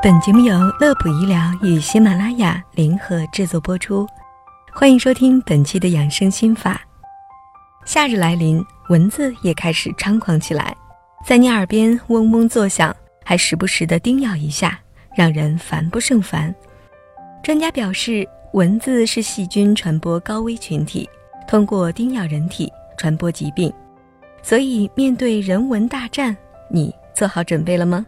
本节目由乐普医疗与喜马拉雅联合制作播出，欢迎收听本期的养生心法。夏日来临，蚊子也开始猖狂起来，在你耳边嗡嗡作响，还时不时的叮咬一下，让人烦不胜烦。专家表示，蚊子是细菌传播高危群体，通过叮咬人体传播疾病，所以面对人蚊大战，你做好准备了吗？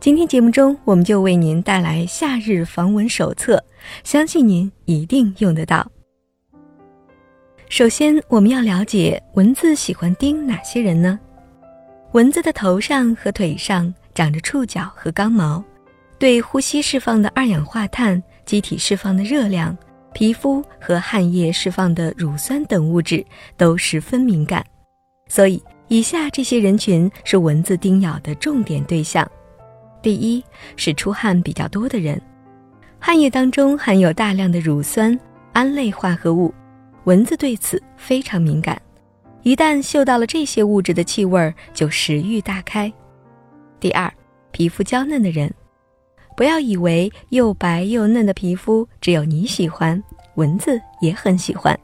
今天节目中，我们就为您带来夏日防蚊手册，相信您一定用得到。首先，我们要了解蚊子喜欢叮哪些人呢？蚊子的头上和腿上长着触角和刚毛，对呼吸释放的二氧化碳、机体释放的热量、皮肤和汗液释放的乳酸等物质都十分敏感，所以以下这些人群是蚊子叮咬的重点对象。第一是出汗比较多的人，汗液当中含有大量的乳酸、胺类化合物，蚊子对此非常敏感，一旦嗅到了这些物质的气味儿，就食欲大开。第二，皮肤娇嫩的人，不要以为又白又嫩的皮肤只有你喜欢，蚊子也很喜欢，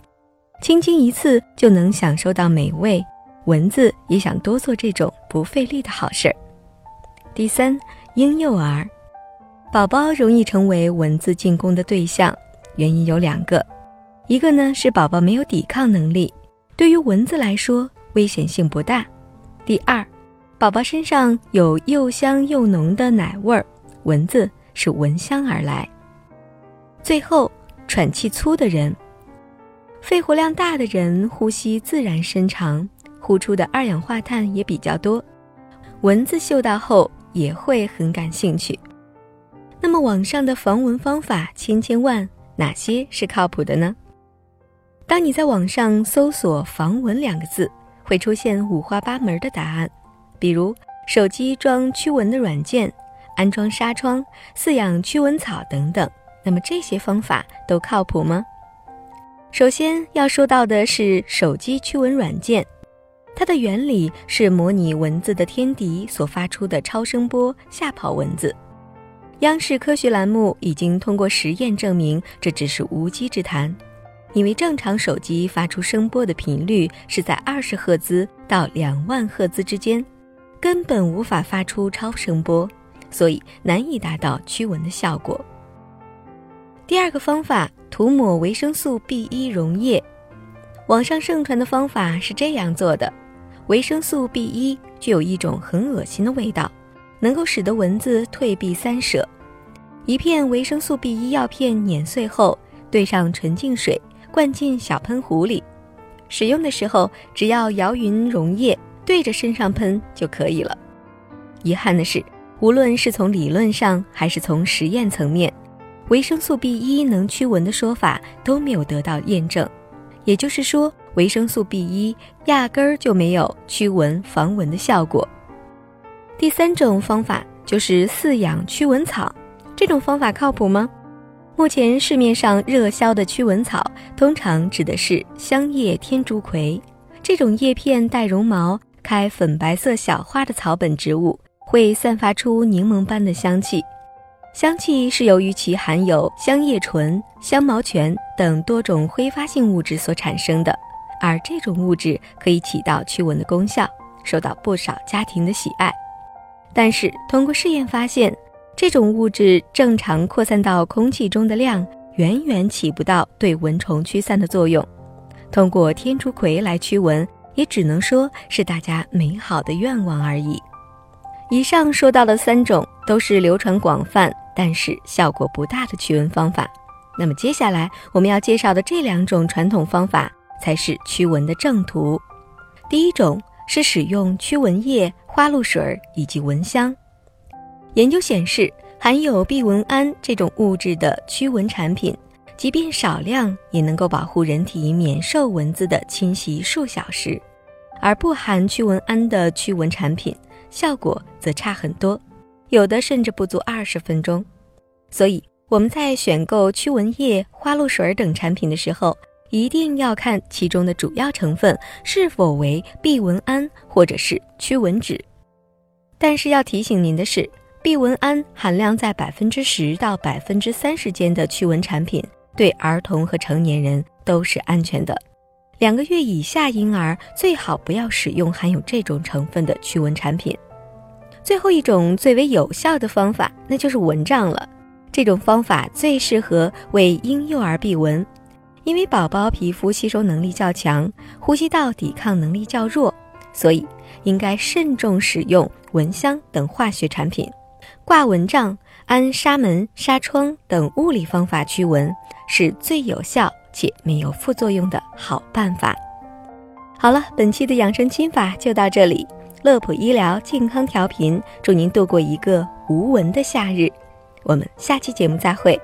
轻轻一次就能享受到美味，蚊子也想多做这种不费力的好事儿。第三。婴幼儿，宝宝容易成为蚊子进攻的对象，原因有两个，一个呢是宝宝没有抵抗能力，对于蚊子来说危险性不大；第二，宝宝身上有又香又浓的奶味儿，蚊子是闻香而来。最后，喘气粗的人，肺活量大的人呼吸自然深长，呼出的二氧化碳也比较多，蚊子嗅到后。也会很感兴趣。那么，网上的防蚊方法千千万，哪些是靠谱的呢？当你在网上搜索“防蚊”两个字，会出现五花八门的答案，比如手机装驱蚊的软件、安装纱窗、饲养驱蚊草等等。那么这些方法都靠谱吗？首先要说到的是手机驱蚊软件。它的原理是模拟蚊子的天敌所发出的超声波吓跑蚊子。央视科学栏目已经通过实验证明这只是无稽之谈，因为正常手机发出声波的频率是在二十赫兹到两万赫兹之间，根本无法发出超声波，所以难以达到驱蚊的效果。第二个方法，涂抹维生素 B 一溶液。网上盛传的方法是这样做的。维生素 B 一具有一种很恶心的味道，能够使得蚊子退避三舍。一片维生素 B 一药片碾碎后，兑上纯净水，灌进小喷壶里。使用的时候，只要摇匀溶液，对着身上喷就可以了。遗憾的是，无论是从理论上还是从实验层面，维生素 B 一能驱蚊的说法都没有得到验证。也就是说。维生素 B 一压根儿就没有驱蚊防蚊的效果。第三种方法就是饲养驱蚊草，这种方法靠谱吗？目前市面上热销的驱蚊草，通常指的是香叶天竺葵这种叶片带绒毛、开粉白色小花的草本植物，会散发出柠檬般的香气。香气是由于其含有香叶醇、香毛醛等多种挥发性物质所产生的。而这种物质可以起到驱蚊的功效，受到不少家庭的喜爱。但是通过试验发现，这种物质正常扩散到空气中的量远远起不到对蚊虫驱散的作用。通过天竺葵来驱蚊，也只能说是大家美好的愿望而已。以上说到的三种都是流传广泛，但是效果不大的驱蚊方法。那么接下来我们要介绍的这两种传统方法。才是驱蚊的正途。第一种是使用驱蚊液、花露水以及蚊香。研究显示，含有避蚊胺这种物质的驱蚊产品，即便少量也能够保护人体免受蚊子的侵袭数小时；而不含驱蚊胺的驱蚊产品，效果则差很多，有的甚至不足二十分钟。所以我们在选购驱蚊液、花露水等产品的时候，一定要看其中的主要成分是否为避蚊胺或者是驱蚊酯。但是要提醒您的是，避蚊胺含量在百分之十到百分之三十间的驱蚊产品，对儿童和成年人都是安全的。两个月以下婴儿最好不要使用含有这种成分的驱蚊产品。最后一种最为有效的方法，那就是蚊帐了。这种方法最适合为婴幼儿避蚊，因为宝宝皮肤吸收能力较强，呼吸道抵抗能力较弱，所以应该慎重使用蚊香等化学产品。挂蚊帐、安纱门、纱窗等物理方法驱蚊，是最有效且没有副作用的好办法。好了，本期的养生心法就到这里。乐普医疗健康调频，祝您度过一个无蚊的夏日。我们下期节目再会。